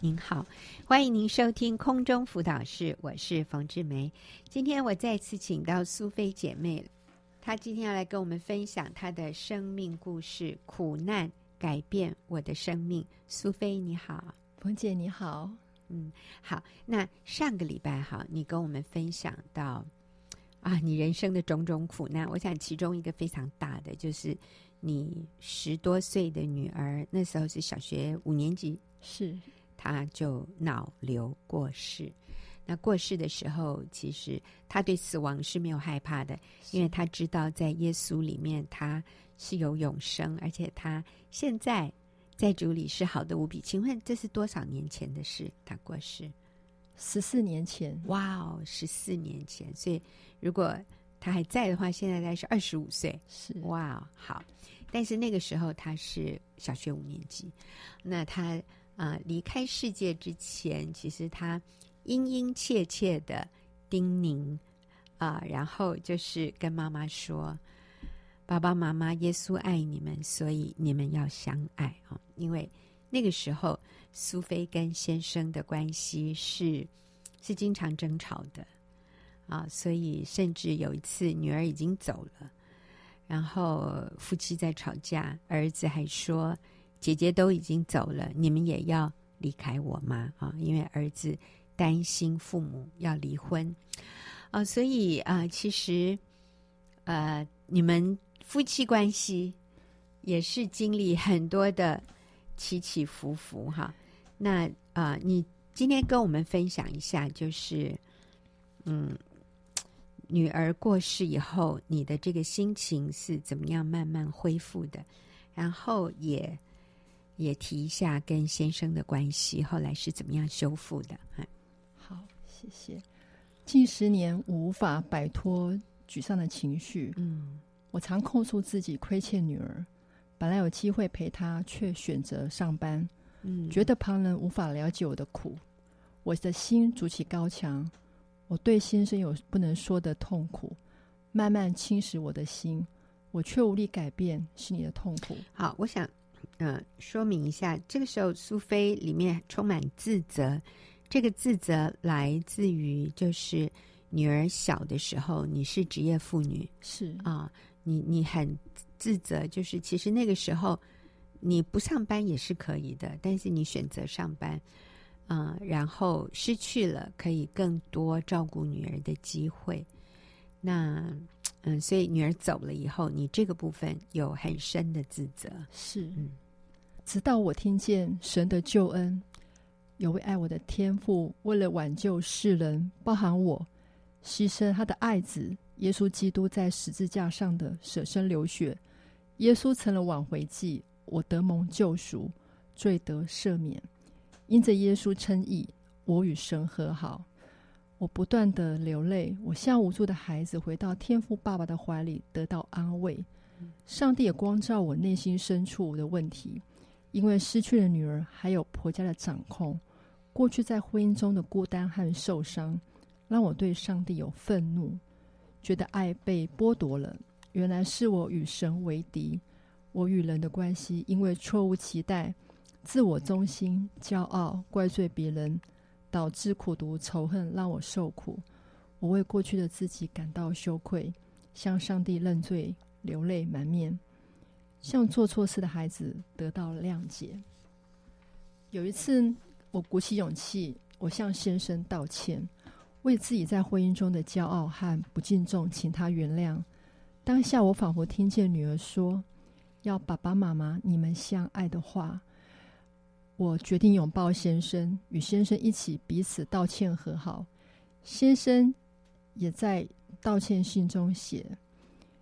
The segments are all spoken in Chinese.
您好，欢迎您收听空中辅导室，我是冯志梅。今天我再次请到苏菲姐妹，她今天要来跟我们分享她的生命故事，苦难改变我的生命。苏菲你好，冯姐你好，嗯，好。那上个礼拜哈，你跟我们分享到啊，你人生的种种苦难，我想其中一个非常大的就是你十多岁的女儿，那时候是小学五年级，是。他就脑瘤过世。那过世的时候，其实他对死亡是没有害怕的，因为他知道在耶稣里面他是有永生，而且他现在在主里是好的无比。请问这是多少年前的事？他过世十四年前。哇哦，十四年前。所以如果他还在的话，现在大概是二十五岁。是哇哦，好。但是那个时候他是小学五年级，那他。啊，离开世界之前，其实他殷殷切切的叮咛啊，然后就是跟妈妈说：“爸爸妈妈，耶稣爱你们，所以你们要相爱啊！”因为那个时候，苏菲跟先生的关系是是经常争吵的啊，所以甚至有一次女儿已经走了，然后夫妻在吵架，儿子还说。姐姐都已经走了，你们也要离开我吗？啊，因为儿子担心父母要离婚，啊，所以啊，其实，呃，你们夫妻关系也是经历很多的起起伏伏哈。那啊，你今天跟我们分享一下，就是，嗯，女儿过世以后，你的这个心情是怎么样慢慢恢复的？然后也。也提一下跟先生的关系，后来是怎么样修复的？好，谢谢。近十年，我无法摆脱沮丧的情绪。嗯，我常控诉自己亏欠女儿，本来有机会陪她，却选择上班。嗯，觉得旁人无法了解我的苦，我的心筑起高墙。我对先生有不能说的痛苦，慢慢侵蚀我的心，我却无力改变是你的痛苦。好，我想。嗯，说明一下，这个时候苏菲里面充满自责。这个自责来自于，就是女儿小的时候，你是职业妇女，是啊，你你很自责，就是其实那个时候你不上班也是可以的，但是你选择上班，嗯，然后失去了可以更多照顾女儿的机会。那嗯，所以女儿走了以后，你这个部分有很深的自责，是嗯。直到我听见神的救恩，有位爱我的天父，为了挽救世人，包含我，牺牲他的爱子耶稣基督在十字架上的舍身流血，耶稣成了挽回祭，我得蒙救赎，罪得赦免。因着耶稣称义，我与神和好。我不断的流泪，我像无助的孩子回到天父爸爸的怀里，得到安慰。上帝也光照我内心深处的问题。因为失去了女儿，还有婆家的掌控，过去在婚姻中的孤单和受伤，让我对上帝有愤怒，觉得爱被剥夺了。原来是我与神为敌，我与人的关系因为错误期待、自我中心、骄傲、怪罪别人，导致苦毒仇恨，让我受苦。我为过去的自己感到羞愧，向上帝认罪，流泪满面。像做错事的孩子得到了谅解。有一次，我鼓起勇气，我向先生道歉，为自己在婚姻中的骄傲和不敬重，请他原谅。当下，我仿佛听见女儿说：“要爸爸妈妈你们相爱的话。”我决定拥抱先生，与先生一起彼此道歉和好。先生也在道歉信中写。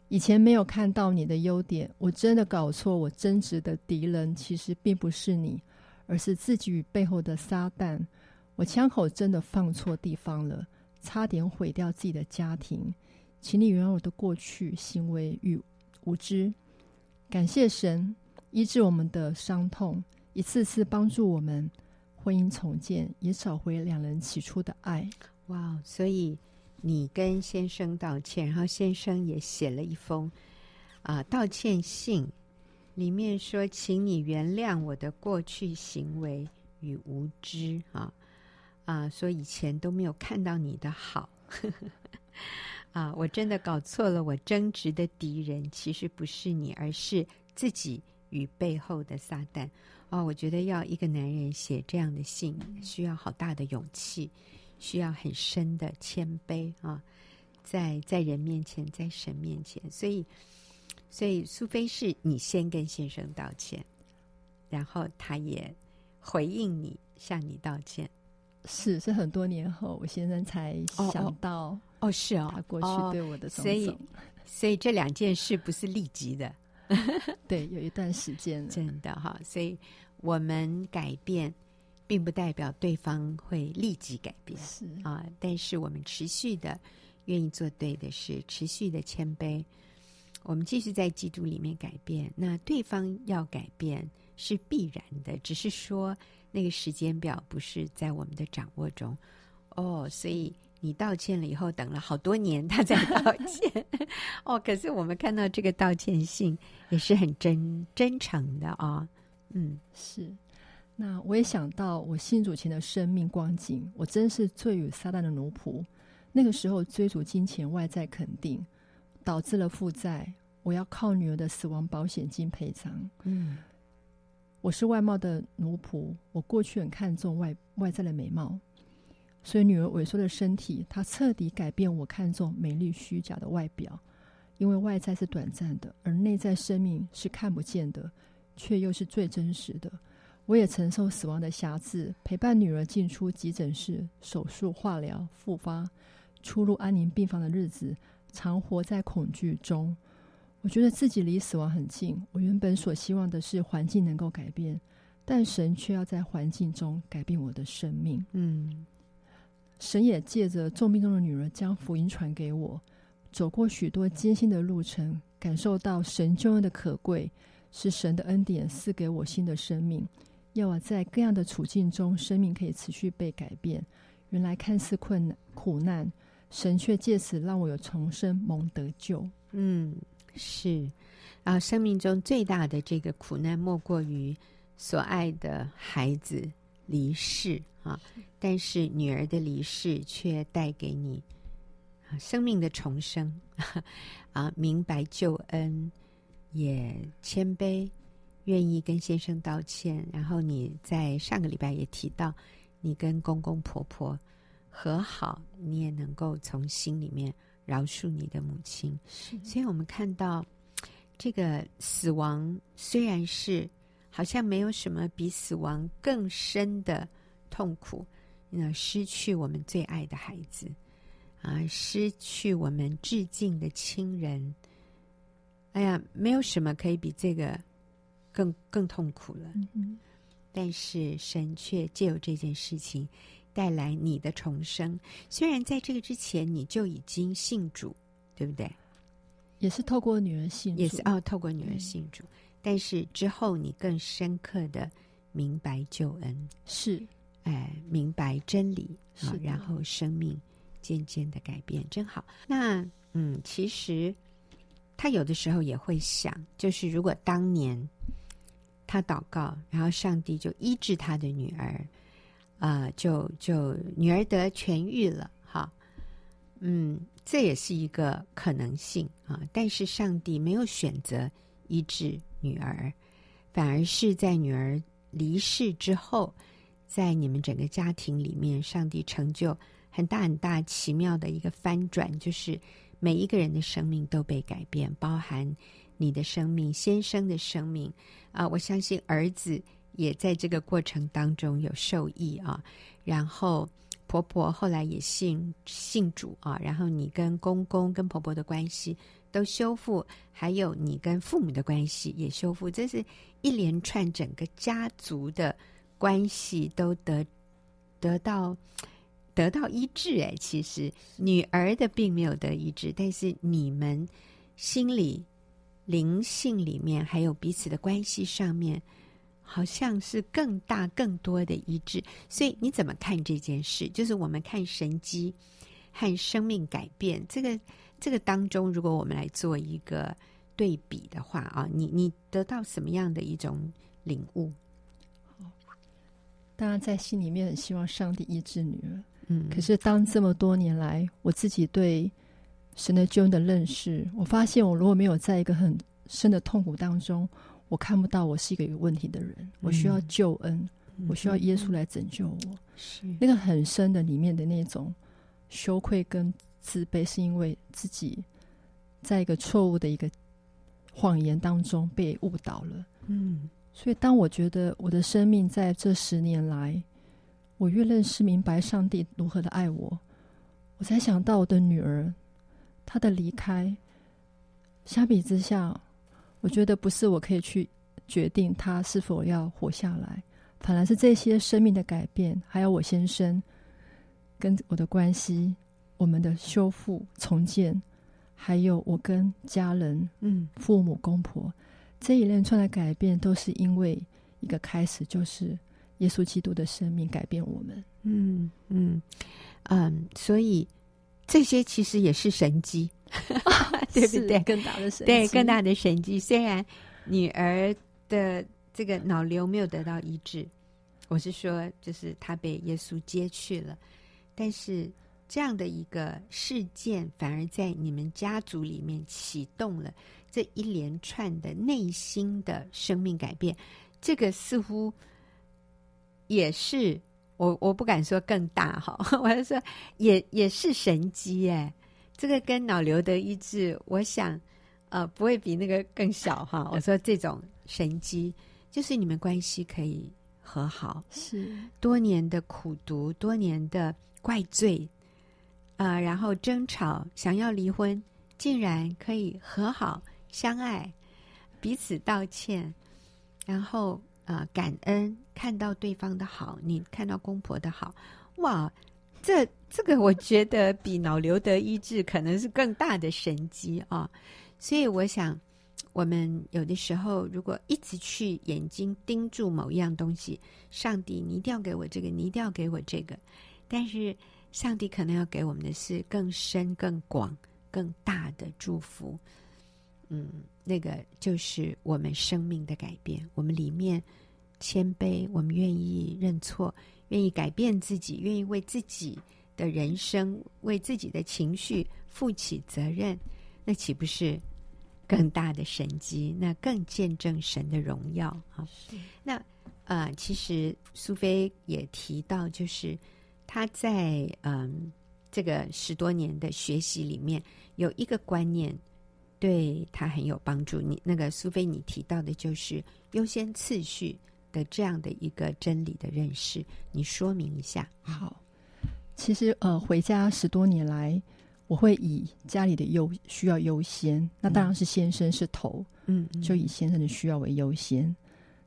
以前没有看到你的优点，我真的搞错。我真实的敌人其实并不是你，而是自己背后的撒旦。我枪口真的放错地方了，差点毁掉自己的家庭。请你原谅我的过去行为与无知。感谢神医治我们的伤痛，一次次帮助我们婚姻重建，也找回两人起初的爱。哇，所以。你跟先生道歉，然后先生也写了一封啊、道歉信，里面说：“请你原谅我的过去行为与无知啊啊，说以前都没有看到你的好 啊，我真的搞错了，我争执的敌人其实不是你，而是自己与背后的撒旦。哦，我觉得要一个男人写这样的信，需要好大的勇气，需要很深的谦卑啊，在在人面前，在神面前，所以，所以苏菲是你先跟先生道歉，然后他也回应你，向你道歉，是是很多年后，我先生才想到哦，哦，是哦，他过去对我的种种，所以所以这两件事不是立即的。对，有一段时间了，真的哈，所以我们改变，并不代表对方会立即改变，是啊，但是我们持续的愿意做对的事，持续的谦卑，我们继续在基督里面改变，那对方要改变是必然的，只是说那个时间表不是在我们的掌握中，哦，所以。你道歉了以后，等了好多年，他才道歉。哦，可是我们看到这个道歉信也是很真真诚的啊、哦。嗯，是。那我也想到我信主前的生命光景，我真是罪与撒旦的奴仆。那个时候追逐金钱、外在肯定，导致了负债。我要靠女儿的死亡保险金赔偿。嗯，我是外貌的奴仆，我过去很看重外外在的美貌。所以，女儿萎缩的身体，她彻底改变我看重美丽虚假的外表，因为外在是短暂的，而内在生命是看不见的，却又是最真实的。我也承受死亡的瑕疵，陪伴女儿进出急诊室、手术、化疗、复发、出入安宁病房的日子，常活在恐惧中。我觉得自己离死亡很近。我原本所希望的是环境能够改变，但神却要在环境中改变我的生命。嗯。神也借着重病中的女儿将福音传给我，走过许多艰辛的路程，感受到神救恩的可贵，是神的恩典赐给我新的生命，要我在各样的处境中，生命可以持续被改变。原来看似困难苦难，神却借此让我有重生蒙得救。嗯，是啊，生命中最大的这个苦难，莫过于所爱的孩子离世。啊！但是女儿的离世却带给你生命的重生 啊！明白救恩，也谦卑，愿意跟先生道歉。然后你在上个礼拜也提到，你跟公公婆婆和好，你也能够从心里面饶恕你的母亲。所以我们看到这个死亡，虽然是好像没有什么比死亡更深的。痛苦，那失去我们最爱的孩子，啊，失去我们至敬的亲人，哎呀，没有什么可以比这个更更痛苦了。嗯。但是神却借由这件事情带来你的重生。虽然在这个之前你就已经信主，对不对？也是透过女儿信主，也是哦，透过女儿信主。但是之后你更深刻的明白救恩是。哎，明白真理啊，然后生命渐渐的改变，真好。那嗯，其实他有的时候也会想，就是如果当年他祷告，然后上帝就医治他的女儿，啊、就就女儿得痊愈了，哈，嗯，这也是一个可能性啊。但是上帝没有选择医治女儿，反而是在女儿离世之后。在你们整个家庭里面，上帝成就很大很大奇妙的一个翻转，就是每一个人的生命都被改变，包含你的生命、先生的生命啊！我相信儿子也在这个过程当中有受益啊。然后婆婆后来也信信主啊，然后你跟公公跟婆婆的关系都修复，还有你跟父母的关系也修复，这是一连串整个家族的。关系都得得到得到医治哎，其实女儿的并没有得医治，但是你们心里灵性里面还有彼此的关系上面，好像是更大更多的一致。所以你怎么看这件事？就是我们看神机和生命改变这个这个当中，如果我们来做一个对比的话啊，你你得到什么样的一种领悟？当然在心里面很希望上帝医治女儿。嗯，可是当这么多年来，我自己对神的救恩的认识，我发现我如果没有在一个很深的痛苦当中，我看不到我是一个有问题的人。嗯、我需要救恩，嗯、我需要耶稣来拯救我。是那个很深的里面的那种羞愧跟自卑，是因为自己在一个错误的一个谎言当中被误导了。嗯，所以当我觉得我的生命在这十年来，我越认识明白上帝如何的爱我，我才想到我的女儿，她的离开。相比之下，我觉得不是我可以去决定他是否要活下来，反而是这些生命的改变，还有我先生跟我的关系，我们的修复重建，还有我跟家人，嗯，父母公婆这一连串的改变，都是因为一个开始，就是。耶稣基督的生命改变我们，嗯嗯嗯，所以这些其实也是神迹，对不对？更大的神迹，对更大的神迹。虽然女儿的这个脑瘤没有得到医治，我是说，就是她被耶稣接去了，但是这样的一个事件，反而在你们家族里面启动了这一连串的内心的生命改变。这个似乎。也是我，我不敢说更大哈，我是说也也是神机哎，这个跟脑瘤的医治，我想呃不会比那个更小哈。我说这种神机，就是你们关系可以和好，是多年的苦读，多年的怪罪，呃，然后争吵，想要离婚，竟然可以和好相爱，彼此道歉，然后。啊、感恩看到对方的好，你看到公婆的好，哇，这这个我觉得比脑瘤的医治可能是更大的神迹啊！所以我想，我们有的时候如果一直去眼睛盯住某一样东西，上帝，你一定要给我这个，你一定要给我这个，但是上帝可能要给我们的是更深、更广、更大的祝福。嗯，那个就是我们生命的改变。我们里面谦卑，我们愿意认错，愿意改变自己，愿意为自己的人生、为自己的情绪负起责任，那岂不是更大的神机？那更见证神的荣耀啊！那呃，其实苏菲也提到，就是她在嗯这个十多年的学习里面有一个观念。对他很有帮助。你那个苏菲，你提到的就是优先次序的这样的一个真理的认识，你说明一下。好，其实呃，回家十多年来，我会以家里的优需要优先，那当然是先生是头，嗯，就以先生的需要为优先。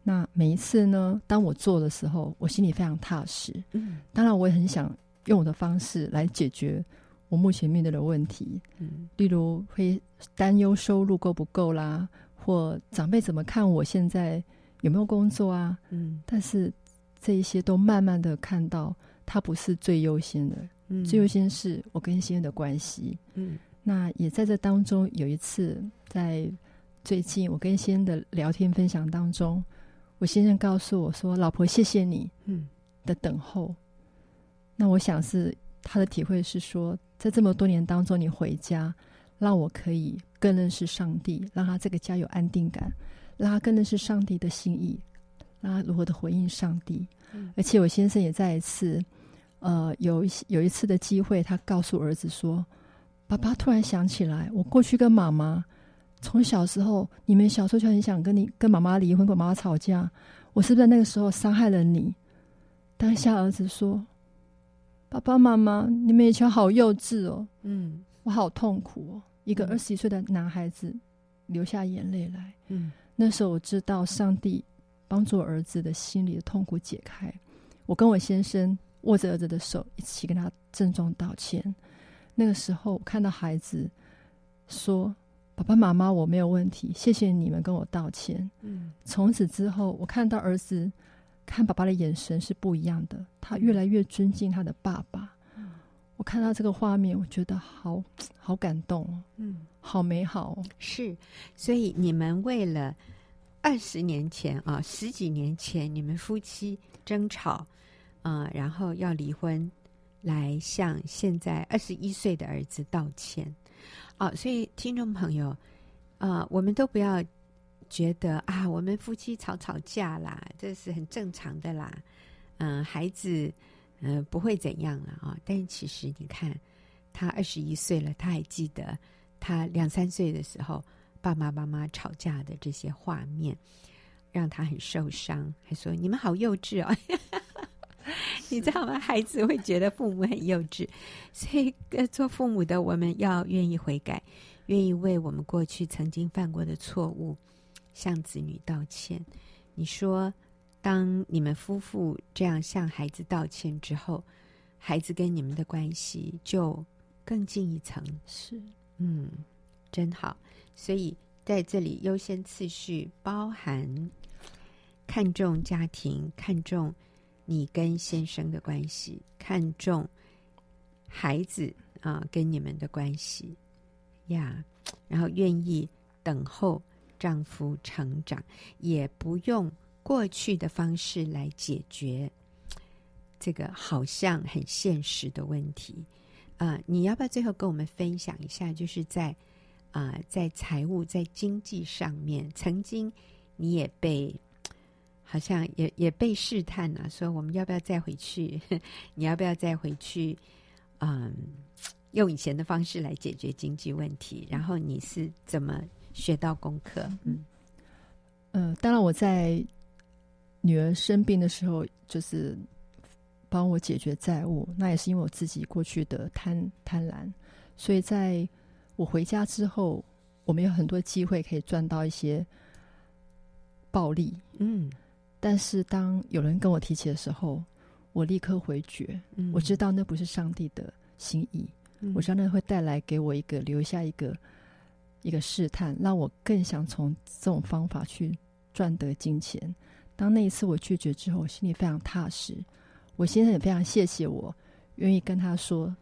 那每一次呢，当我做的时候，我心里非常踏实。嗯，当然我也很想用我的方式来解决。我目前面对的问题，嗯，例如会担忧收入够不够啦，或长辈怎么看我现在有没有工作啊，嗯，但是这一些都慢慢的看到，它不是最优先的，嗯，最优先是我跟先生的关系，嗯，那也在这当中有一次，在最近我跟先生的聊天分享当中，我先生告诉我说：“老婆，谢谢你，嗯，的等候。嗯”那我想是他的体会是说。在这么多年当中，你回家，让我可以更认识上帝，让他这个家有安定感，让他更认识上帝的心意，让他如何的回应上帝。嗯、而且我先生也再一次，呃，有一有一次的机会，他告诉儿子说：“爸爸突然想起来，我过去跟妈妈从小时候，你们小时候就很想跟你跟妈妈离婚，跟妈妈吵架，我是不是在那个时候伤害了你？”当下儿子说。爸爸妈妈，你们以前好幼稚哦。嗯，我好痛苦哦。一个二十一岁的男孩子流下眼泪来。嗯，那时候我知道上帝帮助儿子的心里的痛苦解开。我跟我先生握着儿子的手，一起跟他郑重道歉。那个时候，我看到孩子说：“爸爸妈妈，我没有问题，谢谢你们跟我道歉。”嗯，从此之后，我看到儿子。看爸爸的眼神是不一样的，他越来越尊敬他的爸爸。嗯，我看到这个画面，我觉得好好感动哦，嗯，好美好哦。是，所以你们为了二十年前啊，十几年前你们夫妻争吵，啊、呃，然后要离婚，来向现在二十一岁的儿子道歉。哦，所以听众朋友，啊、呃，我们都不要觉得啊，我们夫妻吵吵架啦，这是很正常的啦。嗯、呃，孩子，嗯、呃，不会怎样了啊、哦。但其实你看，他二十一岁了，他还记得他两三岁的时候，爸爸妈妈吵架的这些画面，让他很受伤，还说你们好幼稚哦，你知道吗？孩子会觉得父母很幼稚，所以做父母的我们要愿意悔改，愿意为我们过去曾经犯过的错误向子女道歉。你说，当你们夫妇这样向孩子道歉之后，孩子跟你们的关系就更进一层。是，嗯，真好。所以在这里优先次序包含看重家庭，看重你跟先生的关系，看重孩子啊跟你们的关系呀，然后愿意等候丈夫成长，也不用过去的方式来解决这个好像很现实的问题啊。你要不要最后跟我们分享一下，就是在。啊、在财务、在经济上面，曾经你也被好像也也被试探了、说我们要不要再回去？你要不要再回去？嗯，用以前的方式来解决经济问题？然后你是怎么学到功课？嗯，呃，当然我在女儿生病的时候，就是帮我解决债务，那也是因为我自己过去的贪贪婪，所以在。我回家之后，我们有很多机会可以赚到一些暴利，嗯。但是当有人跟我提起的时候，我立刻回绝。嗯，我知道那不是上帝的心意，嗯，我知道那会带来给我一个留下一个一个试探，让我更想从这种方法去赚得金钱。当那一次我拒绝之后，我心里非常踏实。我先生也非常谢谢我，愿意跟他说。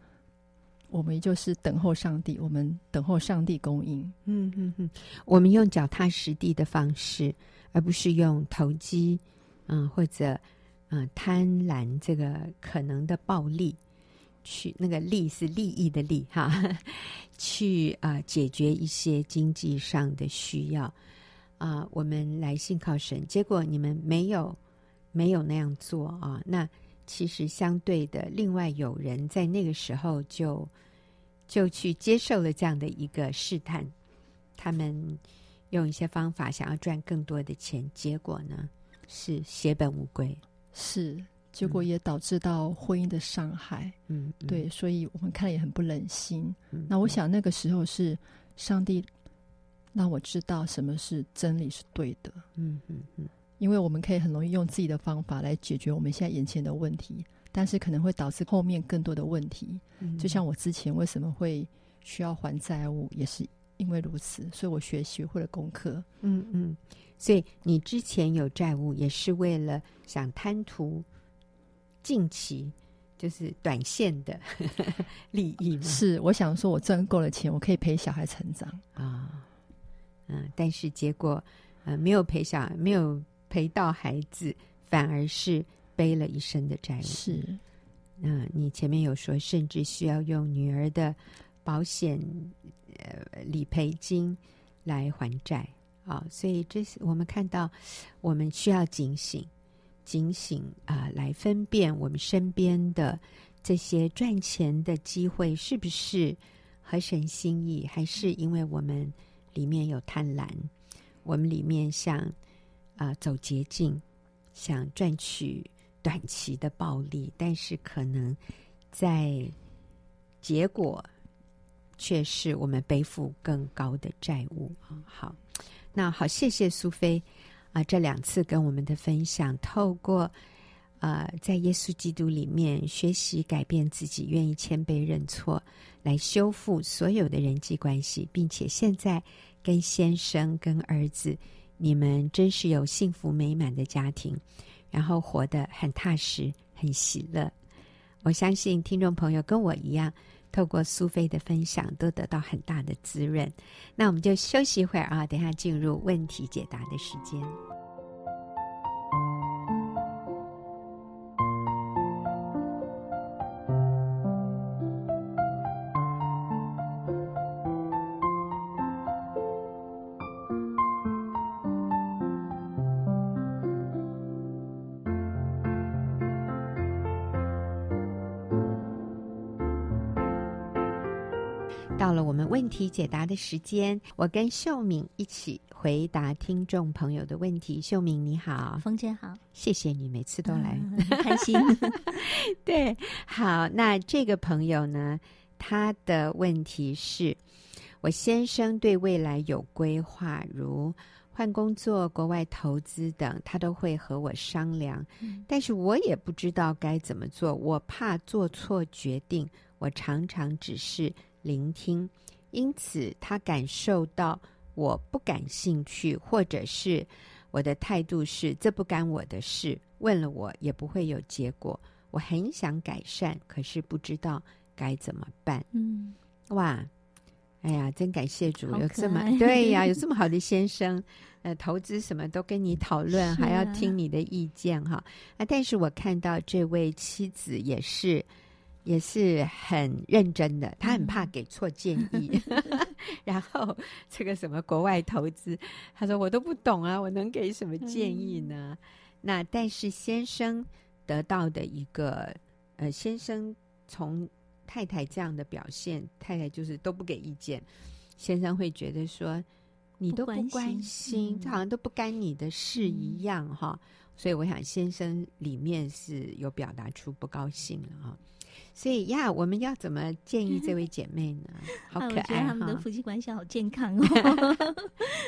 我们就是等候上帝，我们等候上帝供应。嗯嗯嗯，我们用脚踏实地的方式，而不是用投机，嗯、或者嗯、贪婪这个可能的暴利，去那个利是利益的利哈，去啊、解决一些经济上的需要啊、我们来信靠神，结果你们没有没有那样做啊，那。其实相对的，另外有人在那个时候就就去接受了这样的一个试探，他们用一些方法想要赚更多的钱，结果呢是血本无归，是结果也导致到婚姻的伤害。嗯，对，所以我们看了也很不忍心。嗯，那我想那个时候是上帝让我知道什么是真理是对的。嗯嗯嗯。因为我们可以很容易用自己的方法来解决我们现在眼前的问题，但是可能会导致后面更多的问题。嗯，就像我之前为什么会需要还债务，也是因为如此，所以我学习会了功课。嗯嗯，所以你之前有债务，也是为了想贪图近期就是短线的 利益吗？是，我想说我赚够了钱，我可以陪小孩成长啊。嗯，但是结果呃没有陪小，没有。陪到孩子，反而是背了一身的债务。是，嗯你前面有说，甚至需要用女儿的保险呃理赔金来还债啊、哦！所以这是我们看到，我们需要警醒，警醒啊、来分辨我们身边的这些赚钱的机会是不是合神心意，还是因为我们里面有贪婪，我们里面想。啊、走捷径，想赚取短期的暴利，但是可能在结果却是我们背负更高的债务啊。好，那好，谢谢苏菲啊、这两次跟我们的分享，透过呃，在耶稣基督里面学习改变自己，愿意谦卑认错，来修复所有的人际关系，并且现在跟先生、跟儿子。你们真是有幸福美满的家庭，然后活得很踏实、很喜乐。我相信听众朋友跟我一样，透过苏菲的分享，都得到很大的滋润。那我们就休息一会儿啊，等下进入问题解答的时间。题解答的时间，我跟秀敏一起回答听众朋友的问题。秀敏你好，冯姐好，谢谢你每次都来，嗯、很开心。对，好，那这个朋友呢，他的问题是：我先生对未来有规划，如换工作、国外投资等，他都会和我商量，嗯、但是我也不知道该怎么做，我怕做错决定，我常常只是。聆听，因此他感受到我不感兴趣，或者是我的态度是这不干我的事，问了我也不会有结果。我很想改善，可是不知道该怎么办。嗯，哇，哎呀，真感谢主，有这么对呀，有这么好的先生，呃，投资什么都跟你讨论，啊、还要听你的意见哈。啊，但是我看到这位妻子也是。也是很认真的，他很怕给错建议。嗯、然后这个什么国外投资，他说我都不懂啊，我能给什么建议呢？嗯、那但是先生得到的一个呃，先生从太太这样的表现，太太就是都不给意见，先生会觉得说你都不关心，这、嗯、好像都不干你的事一样哈、嗯。所以我想先生里面是有表达出不高兴了哈。所以呀，我们要怎么建议这位姐妹呢？好可爱，我觉得他们的夫妻关系好健康哦。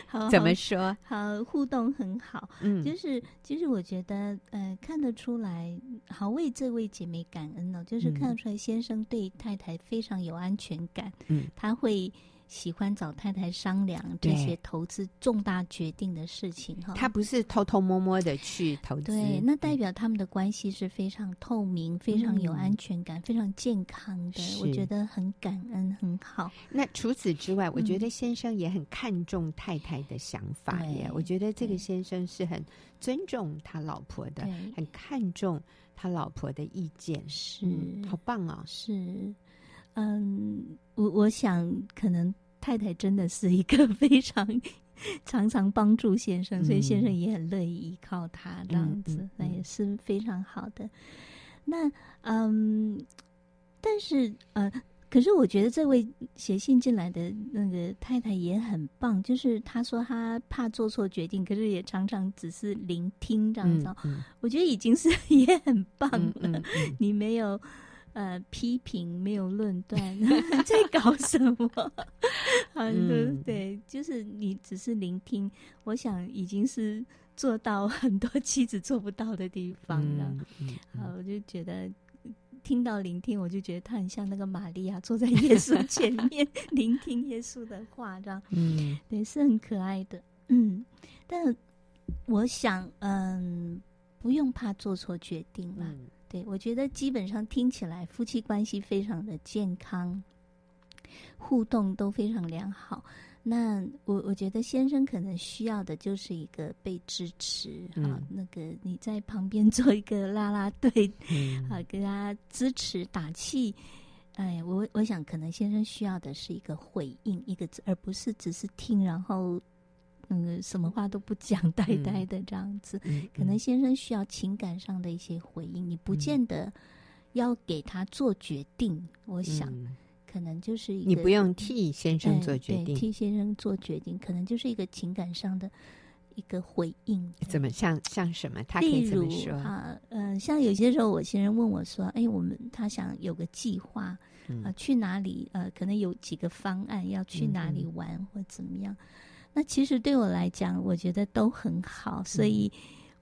好，好，怎么说？好，互动很好。嗯，就是其实我觉得，呃，看得出来，好为这位姐妹感恩哦。就是看得出来，先生对太太非常有安全感。嗯，他会。喜欢找太太商量这些投资重大决定的事情哈，他不是偷偷摸摸的去投资，对，那代表他们的关系是非常透明、嗯、非常有安全感、嗯、非常健康的，我觉得很感恩，很好。那除此之外，我觉得先生也很看重太太的想法耶。嗯、我觉得这个先生是很尊重他老婆的，很看重他老婆的意见，是、嗯、好棒啊、哦！是。嗯，我我想可能太太真的是一个非常 常常帮助先生，嗯、所以先生也很乐意依靠他这样子，那、也是非常好的。那嗯，但是呃，可是我觉得这位写信进来的那个太太也很棒，就是她说她怕做错决定，可是也常常只是聆听这样子，嗯嗯、我觉得已经是 也很棒了。你没有。呃，批评没有论断，在搞什么？嗯，对，就是你只是聆听，我想已经是做到 很多妻子做不到的地方了。嗯嗯嗯、好，我就觉得听到聆听，我就觉得他很像那个玛利亚坐在耶稣前面聆听耶稣的话，这样，嗯，对，是很可爱的。嗯，但我想，嗯，不用怕做错决定了。嗯对，我觉得基本上听起来夫妻关系非常的健康，互动都非常良好。那我我觉得先生可能需要的就是一个被支持，嗯、啊，那个你在旁边 做一个啦啦队，嗯、啊，给他支持打气。哎，我我想可能先生需要的是一个回应，一个字，而不是只是听，然后。嗯，什么话都不讲，呆呆的这样子。可能先生需要情感上的一些回应，你不见得要给他做决定。嗯、我想，可能就是一个你不用替先生做决定，替先生做决定，可能就是一个情感上的一个回应。怎么像像什么？他可以怎么说啊？嗯、呃，像有些时候，我先生问我说：“哎，我们他想有个计划啊、呃，去哪里？呃，可能有几个方案要去哪里玩，嗯、或怎么样。”那其实对我来讲，我觉得都很好，所以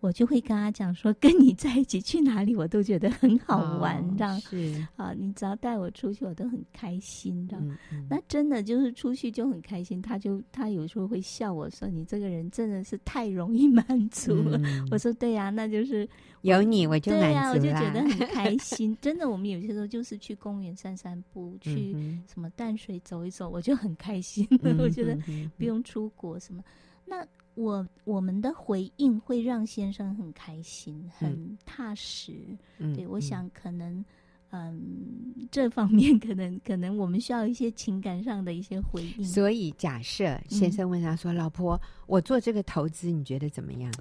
我就会跟他讲说，跟你在一起去哪里，我都觉得很好玩，这样、哦、是啊，你只要带我出去，我都很开心，这样、嗯嗯。那真的就是出去就很开心，他就他有时候会笑我说：“你这个人真的是太容易满足了。嗯”我说：“对呀、啊，那就是。”有你我就满足了，对啊，我就觉得很开 心。真的，我们有些时候就是去公园散散步，去什么淡水走一走，我就很开心。我觉得不用出国什么。那我我们的回应会让先生很开心，很踏实。嗯对，我想可能嗯，这方面可能可能我们需要一些情感上的一些回应。所以假设先生问他说：“老婆，我做这个投资，你觉得怎么样？”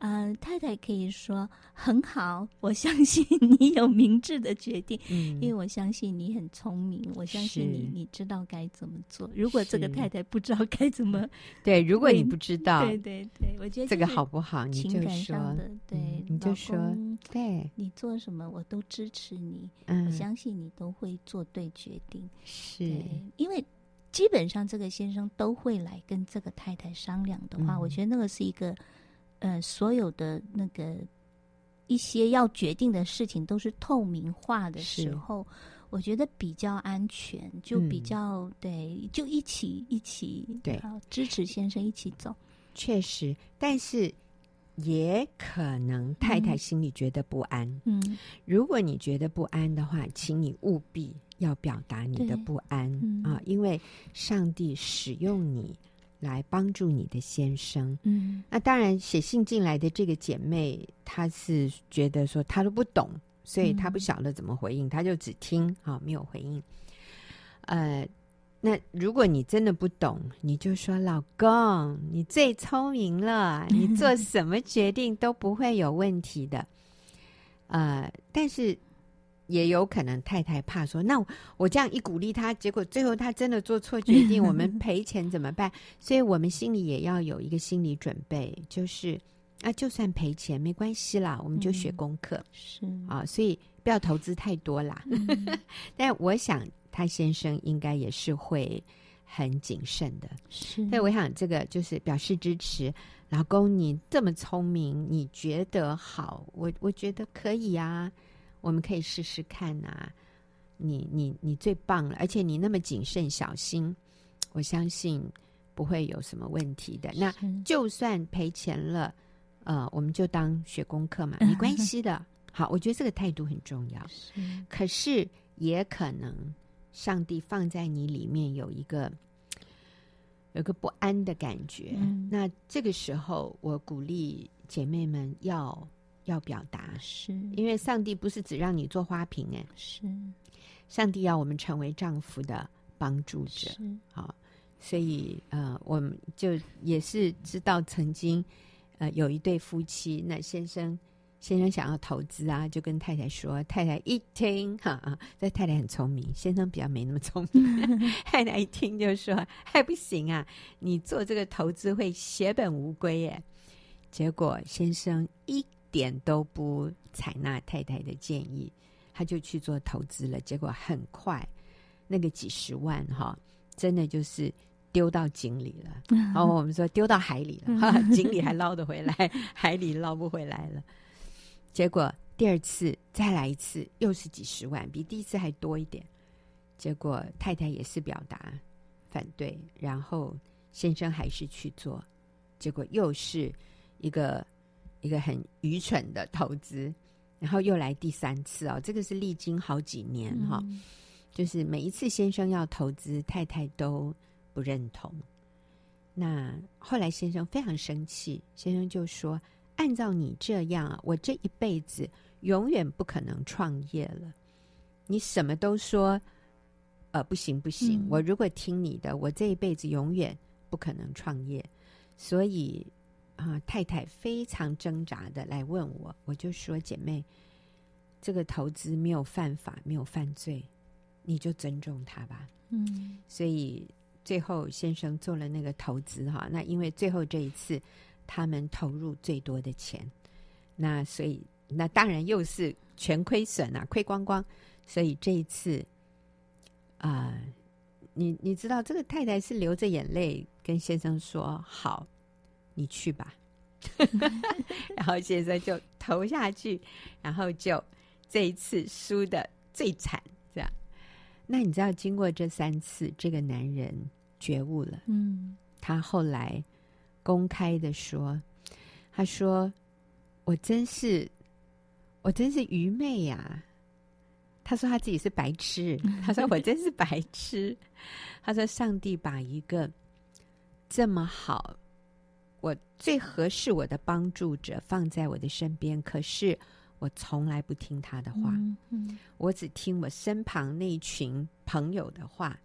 呃，太太可以说很好，我相信你有明智的决定，嗯，因为我相信你很聪明，我相信你你知道该怎么做。如果这个太太不知道该怎么，对，如果你不知道，对对对，我觉得这个好不好？情感上的，对，嗯、你就说，对，你做什么我都支持你，嗯，我相信你都会做对决定，是，因为。基本上，这个先生都会来跟这个太太商量的话，嗯、我觉得那个是一个，呃，所有的那个一些要决定的事情都是透明化的时候，我觉得比较安全，就比较、嗯、对，就一起一起对，支持先生一起走。确实，但是也可能太太心里觉得不安。嗯，如果你觉得不安的话，请你务必。要表达你的不安、嗯、啊，因为上帝使用你来帮助你的先生。嗯，那当然写信进来的这个姐妹，她是觉得说她都不懂，所以她不晓得怎么回应，她、嗯、就只听啊，没有回应。呃，那如果你真的不懂，你就说老公，你最聪明了，你做什么决定都不会有问题的。呃，但是。也有可能太太怕说，那我这样一鼓励他，结果最后他真的做错决定，我们赔钱怎么办？所以我们心里也要有一个心理准备，就是啊，就算赔钱没关系啦，我们就学功课，是啊，所以不要投资太多啦。嗯、但我想他先生应该也是会很谨慎的，是。所以我想这个就是表示支持，老公你这么聪明，你觉得好，我我觉得可以啊。我们可以试试看呐、啊，你你你最棒了，而且你那么谨慎小心，我相信不会有什么问题的。那就算赔钱了，呃，我们就当学功课嘛，没关系的。好，我觉得这个态度很重要。是，可是也可能上帝放在你里面有一个有个不安的感觉。嗯、那这个时候，我鼓励姐妹们要。要表达，是。因为上帝不是只让你做花瓶哎，是。上帝要我们成为丈夫的帮助者，好，所以呃，我们就也是知道曾经呃有一对夫妻，那先生先生想要投资啊，就跟太太说，太太一听哈啊，这太太很聪明，先生比较没那么聪明，太太一听就说还不行啊，你做这个投资会血本无归耶，结果先生一。点都不采纳太太的建议，他就去做投资了。结果很快，那个几十万哈，真的就是丢到井里了。然 后我们说丢到海里了，哈，井里还捞得回来，海里捞不回来了。结果第二次再来一次，又是几十万，比第一次还多一点。结果太太也是表达反对，然后先生还是去做，结果又是一个。一个很愚蠢的投资，然后又来第三次哦，这个是历经好几年哈、哦，嗯、就是每一次先生要投资，太太都不认同。那后来先生非常生气，先生就说：“按照你这样啊，我这一辈子永远不可能创业了。你什么都说，呃，不行不行，嗯、我如果听你的，我这一辈子永远不可能创业。所以。”啊，太太非常挣扎的来问我，我就说：“姐妹，这个投资没有犯法，没有犯罪，你就尊重他吧。”嗯，所以最后先生做了那个投资哈，那因为最后这一次他们投入最多的钱，那所以那当然又是全亏损啊，亏光光。所以这一次啊，呃，你你知道这个太太是流着眼泪跟先生说：“好。”你去吧，然后先生就投下去，然后就这一次输的最惨，这样。那你知道，经过这三次，这个男人觉悟了。嗯，他后来公开的说：“他说我真是，我真是愚昧呀。”他说他自己是白痴。他说我真是白痴。他说上帝把一个这么好。我最合适我的帮助者放在我的身边，可是我从来不听他的话，嗯嗯、我只听我身旁那群朋友的话。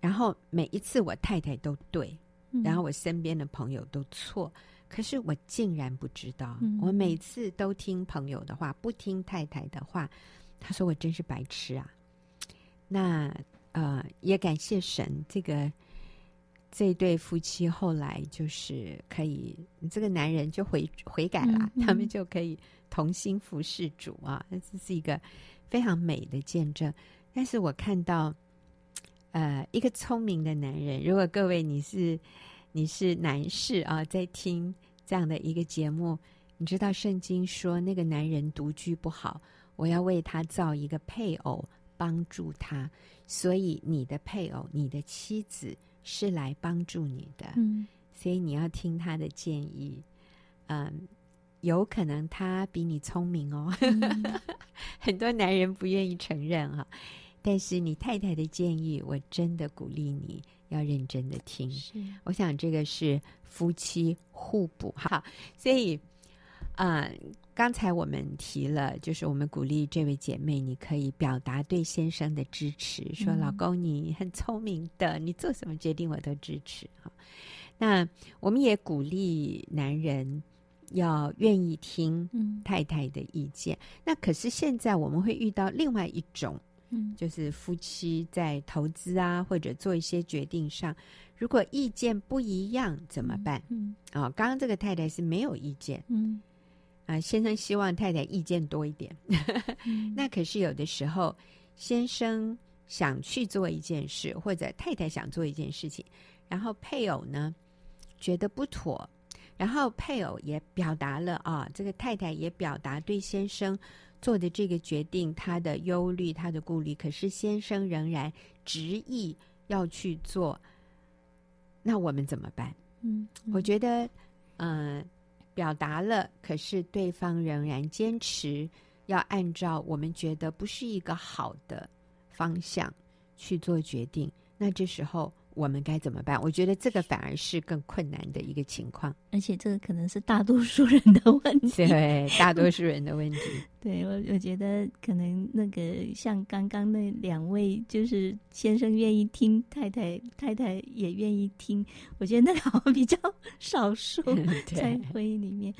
然后每一次我太太都对，然后我身边的朋友都错。可是我竟然不知道，嗯、我每次都听朋友的话，不听太太的话。他说：“我真是白痴啊！”那呃，也感谢神，这个这对夫妻后来就是可以，这个男人就悔悔改了，嗯嗯、他们就可以同心服侍主啊！这是一个非常美的见证。但是我看到，呃，一个聪明的男人，如果各位你是你是男士啊，在听这样的一个节目，你知道圣经说那个男人独居不好。我要为他造一个配偶，帮助他。所以你的配偶，你的妻子是来帮助你的。嗯，所以你要听他的建议。嗯，有可能他比你聪明哦。嗯、很多男人不愿意承认哈、啊，但是你太太的建议，我真的鼓励你要认真的听。是，我想这个是夫妻互补。哈，所以。啊、呃，刚才我们提了，就是我们鼓励这位姐妹，你可以表达对先生的支持，说：“嗯、老公，你很聪明的，你做什么决定我都支持。”哈，那我们也鼓励男人要愿意听太太的意见。嗯、那可是现在我们会遇到另外一种，嗯，就是夫妻在投资啊或者做一些决定上，如果意见不一样怎么办？嗯，啊、哦，刚刚这个太太是没有意见，嗯。啊，先生希望太太意见多一点，嗯、那可是有的时候，先生想去做一件事，或者太太想做一件事情，然后配偶呢觉得不妥，然后配偶也表达了啊，这个太太也表达对先生做的这个决定他的忧虑、他的顾虑，可是先生仍然执意要去做，那我们怎么办？嗯，嗯我觉得，嗯、呃。表达了，可是对方仍然坚持要按照我们觉得不是一个好的方向去做决定，那这时候。我们该怎么办？我觉得这个反而是更困难的一个情况，而且这个可能是大多数人的问题。对，大多数人的问题。对，我我觉得可能那个像刚刚那两位，就是先生愿意听，太太太太也愿意听。我觉得那个好像比较少数 在婚姻里面。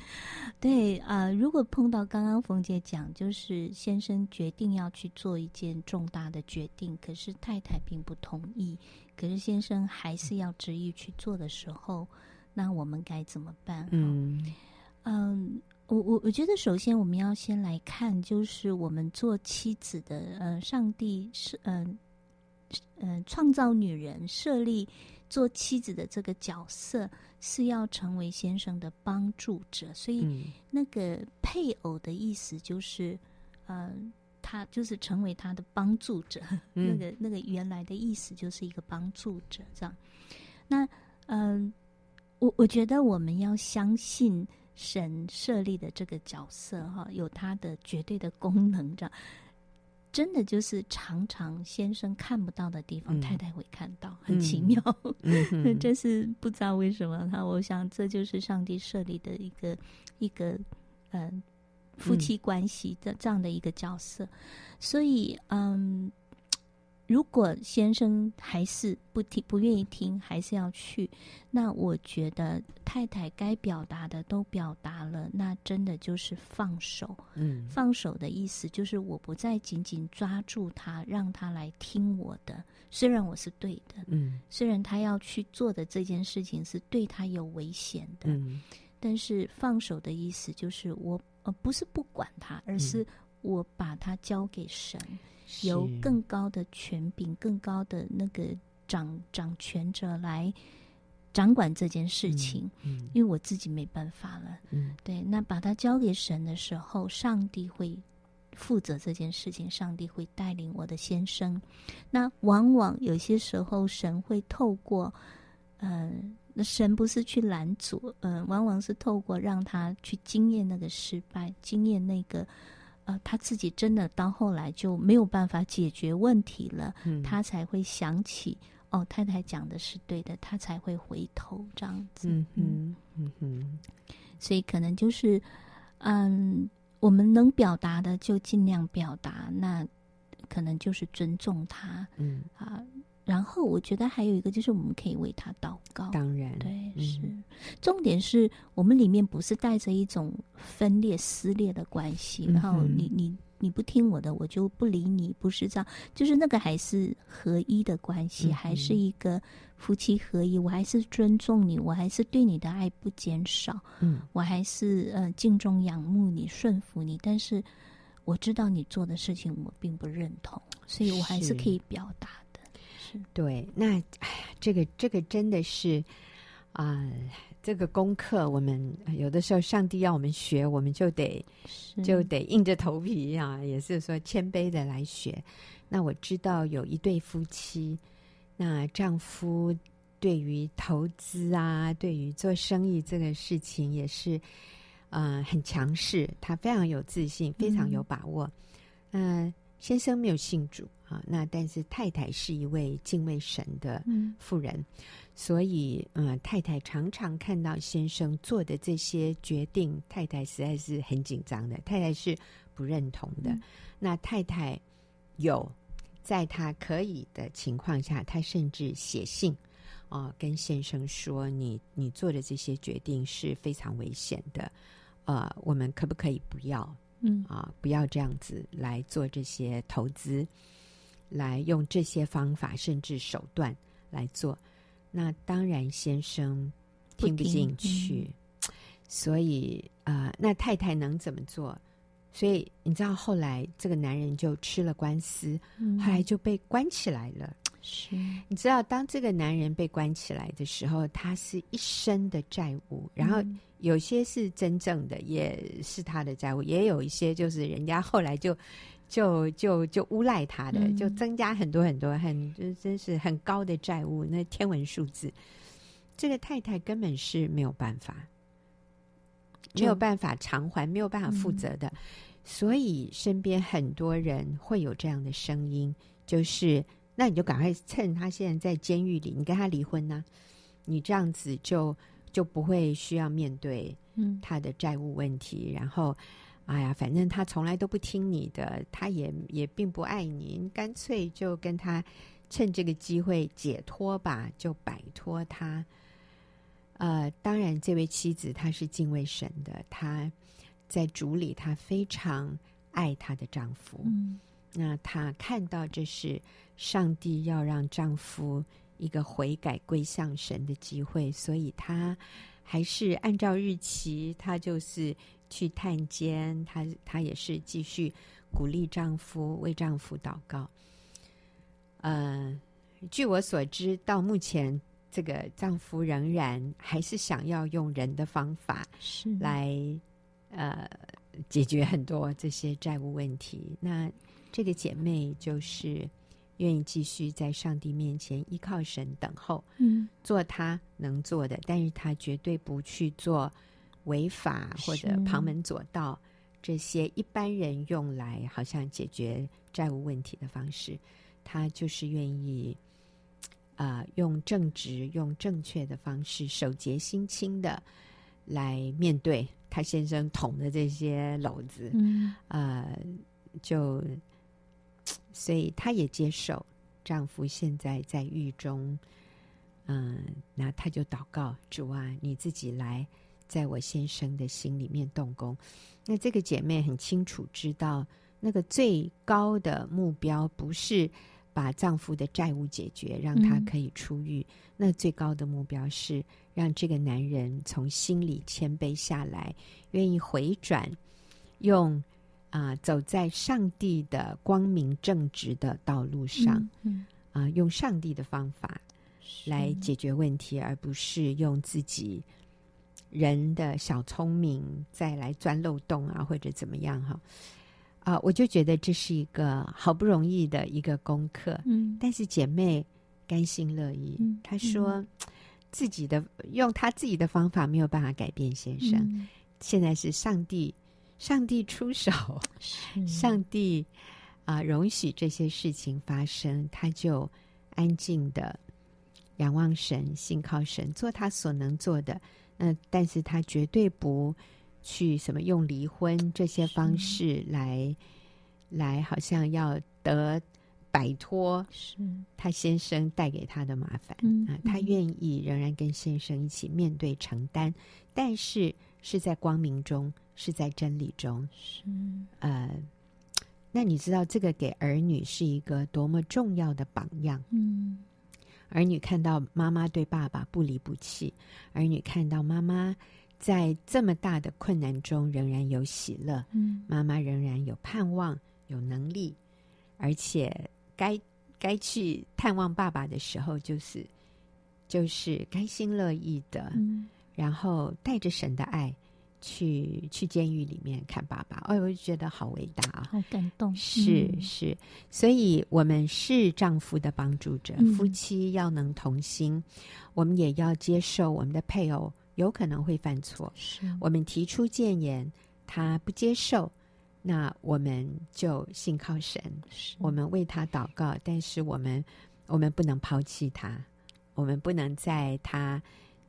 对啊、呃，如果碰到刚刚冯姐讲，就是先生决定要去做一件重大的决定，可是太太并不同意。可是先生还是要执意去做的时候，那我们该怎么办？嗯嗯，我我我觉得首先我们要先来看，就是我们做妻子的，呃，上帝是嗯嗯创造女人设立做妻子的这个角色，是要成为先生的帮助者，所以那个配偶的意思就是嗯。他就是成为他的帮助者，嗯、那个那个原来的意思就是一个帮助者，这样。那嗯、呃，我我觉得我们要相信神设立的这个角色哈，有他的绝对的功能，这样。真的就是常常先生看不到的地方，嗯、太太会看到，很奇妙。这是不知道为什么他，我想这就是上帝设立的一个一个嗯。呃夫妻关系的这样的一个角色，嗯、所以，嗯，如果先生还是不听、不愿意听，还是要去，那我觉得太太该表达的都表达了，那真的就是放手。嗯，放手的意思就是我不再紧紧抓住他，让他来听我的，虽然我是对的，嗯，虽然他要去做的这件事情是对他有危险的，嗯，但是放手的意思就是我。呃，不是不管他，而是我把他交给神，嗯、由更高的权柄、更高的那个掌掌权者来掌管这件事情。嗯嗯、因为我自己没办法了。嗯，对，那把他交给神的时候，上帝会负责这件事情，上帝会带领我的先生。那往往有些时候，神会透过，嗯、呃。那神不是去拦阻，嗯、呃，往往是透过让他去经验那个失败，经验那个，呃，他自己真的到后来就没有办法解决问题了，嗯、他才会想起，哦，太太讲的是对的，他才会回头这样子。嗯嗯嗯嗯，所以可能就是，嗯，我们能表达的就尽量表达，那可能就是尊重他，嗯啊。然后我觉得还有一个就是我们可以为他祷告。当然，对，嗯、是重点是我们里面不是带着一种分裂撕裂的关系，嗯、然后你你你不听我的，我就不理你，不是这样，就是那个还是合一的关系，嗯、还是一个夫妻合一，我还是尊重你，我还是对你的爱不减少，嗯，我还是呃敬重仰慕你，顺服你，但是我知道你做的事情我并不认同，所以我还是可以表达。对，那哎呀，这个这个真的是啊、呃，这个功课我们有的时候上帝要我们学，我们就得就得硬着头皮啊，也是说谦卑的来学。那我知道有一对夫妻，那丈夫对于投资啊，对于做生意这个事情也是嗯、呃、很强势，他非常有自信，非常有把握。嗯、呃，先生没有信主。啊，那但是太太是一位敬畏神的妇人，嗯、所以嗯、呃，太太常常看到先生做的这些决定，太太实在是很紧张的。太太是不认同的。嗯、那太太有在她可以的情况下，她甚至写信啊、呃，跟先生说：“你你做的这些决定是非常危险的，呃，我们可不可以不要？嗯啊，不要这样子来做这些投资。”来用这些方法甚至手段来做，那当然先生听不进去，嗯、所以啊、呃，那太太能怎么做？所以你知道后来这个男人就吃了官司，嗯、后来就被关起来了。是，你知道当这个男人被关起来的时候，他是一身的债务，然后有些是真正的，也是他的债务，也有一些就是人家后来就。就就就诬赖他的，就增加很多很多很就真是很高的债务，那天文数字，这个太太根本是没有办法，没有办法偿还，没有办法负责的，所以身边很多人会有这样的声音，就是那你就赶快趁他现在在监狱里，你跟他离婚呢，你这样子就就不会需要面对他的债务问题，然后。哎呀，反正他从来都不听你的，他也也并不爱你，干脆就跟他趁这个机会解脱吧，就摆脱他。呃，当然，这位妻子她是敬畏神的，她在主里，她非常爱她的丈夫。嗯，那她看到这是上帝要让丈夫一个悔改归向神的机会，所以她还是按照日期，她就是。去探监，她她也是继续鼓励丈夫，为丈夫祷告。呃，据我所知，到目前这个丈夫仍然还是想要用人的方法来呃解决很多这些债务问题。那这个姐妹就是愿意继续在上帝面前依靠神等候，嗯，做她能做的，但是她绝对不去做。违法或者旁门左道，这些一般人用来好像解决债务问题的方式，他就是愿意啊、呃，用正直、用正确的方式，手洁心清的来面对他先生捅的这些篓子。嗯，呃，就所以她也接受丈夫现在在狱中。嗯，那他就祷告主啊，你自己来。在我先生的心里面动工，那这个姐妹很清楚知道，那个最高的目标不是把丈夫的债务解决，让他可以出狱。嗯、那最高的目标是让这个男人从心里谦卑下来，愿意回转，用啊、呃、走在上帝的光明正直的道路上，啊、嗯嗯呃、用上帝的方法来解决问题，而不是用自己。人的小聪明再来钻漏洞啊，或者怎么样哈？啊，我就觉得这是一个好不容易的一个功课。嗯，但是姐妹甘心乐意。嗯，她说自己的用她自己的方法没有办法改变先生。嗯，现在是上帝，上帝出手，上帝啊，容许这些事情发生，他就安静的仰望神，信靠神，做他所能做的。嗯，但是他绝对不去什么用离婚这些方式来，来好像要得摆脱是。他先生带给他的麻烦，嗯啊，他愿意仍然跟先生一起面对承担，但是是在光明中，是在真理中，是。呃，那你知道这个给儿女是一个多么重要的榜样？嗯儿女看到妈妈对爸爸不离不弃，儿女看到妈妈在这么大的困难中仍然有喜乐，嗯。妈妈仍然有盼望、有能力，而且该该去探望爸爸的时候，就是就是开心乐意的，嗯。然后带着神的爱去去监狱里面看爸爸。哎，我就觉得好伟大啊！好感动，是嗯是，所以我们是丈夫的帮助者，嗯夫妻要能同心，我们也要接受我们的配偶有可能会犯错。是我们提出谏言，他不接受，那我们就信靠神，是我们为他祷告，但是我们我们不能抛弃他，我们不能在他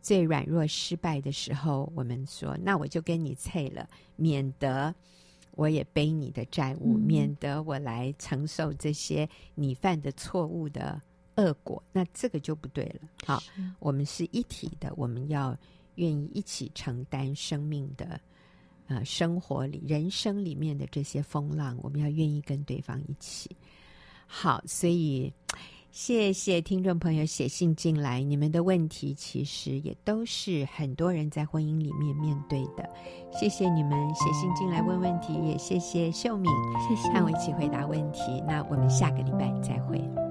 最软弱失败的时候，我们说那我就跟你脆了，免得我也背你的债务，嗯免得我来承受这些你犯的错误的恶果，那这个就不对了。好，我们是一体的，我们要愿意一起承担生命的呃生活里、人生里面的这些风浪，我们要愿意跟对方一起。好，所以谢谢听众朋友写信进来，你们的问题其实也都是很多人在婚姻里面面对的。谢谢你们写信进来问问题，也谢谢秀敏谢谢和我一起回答问题。那我们下个礼拜再会。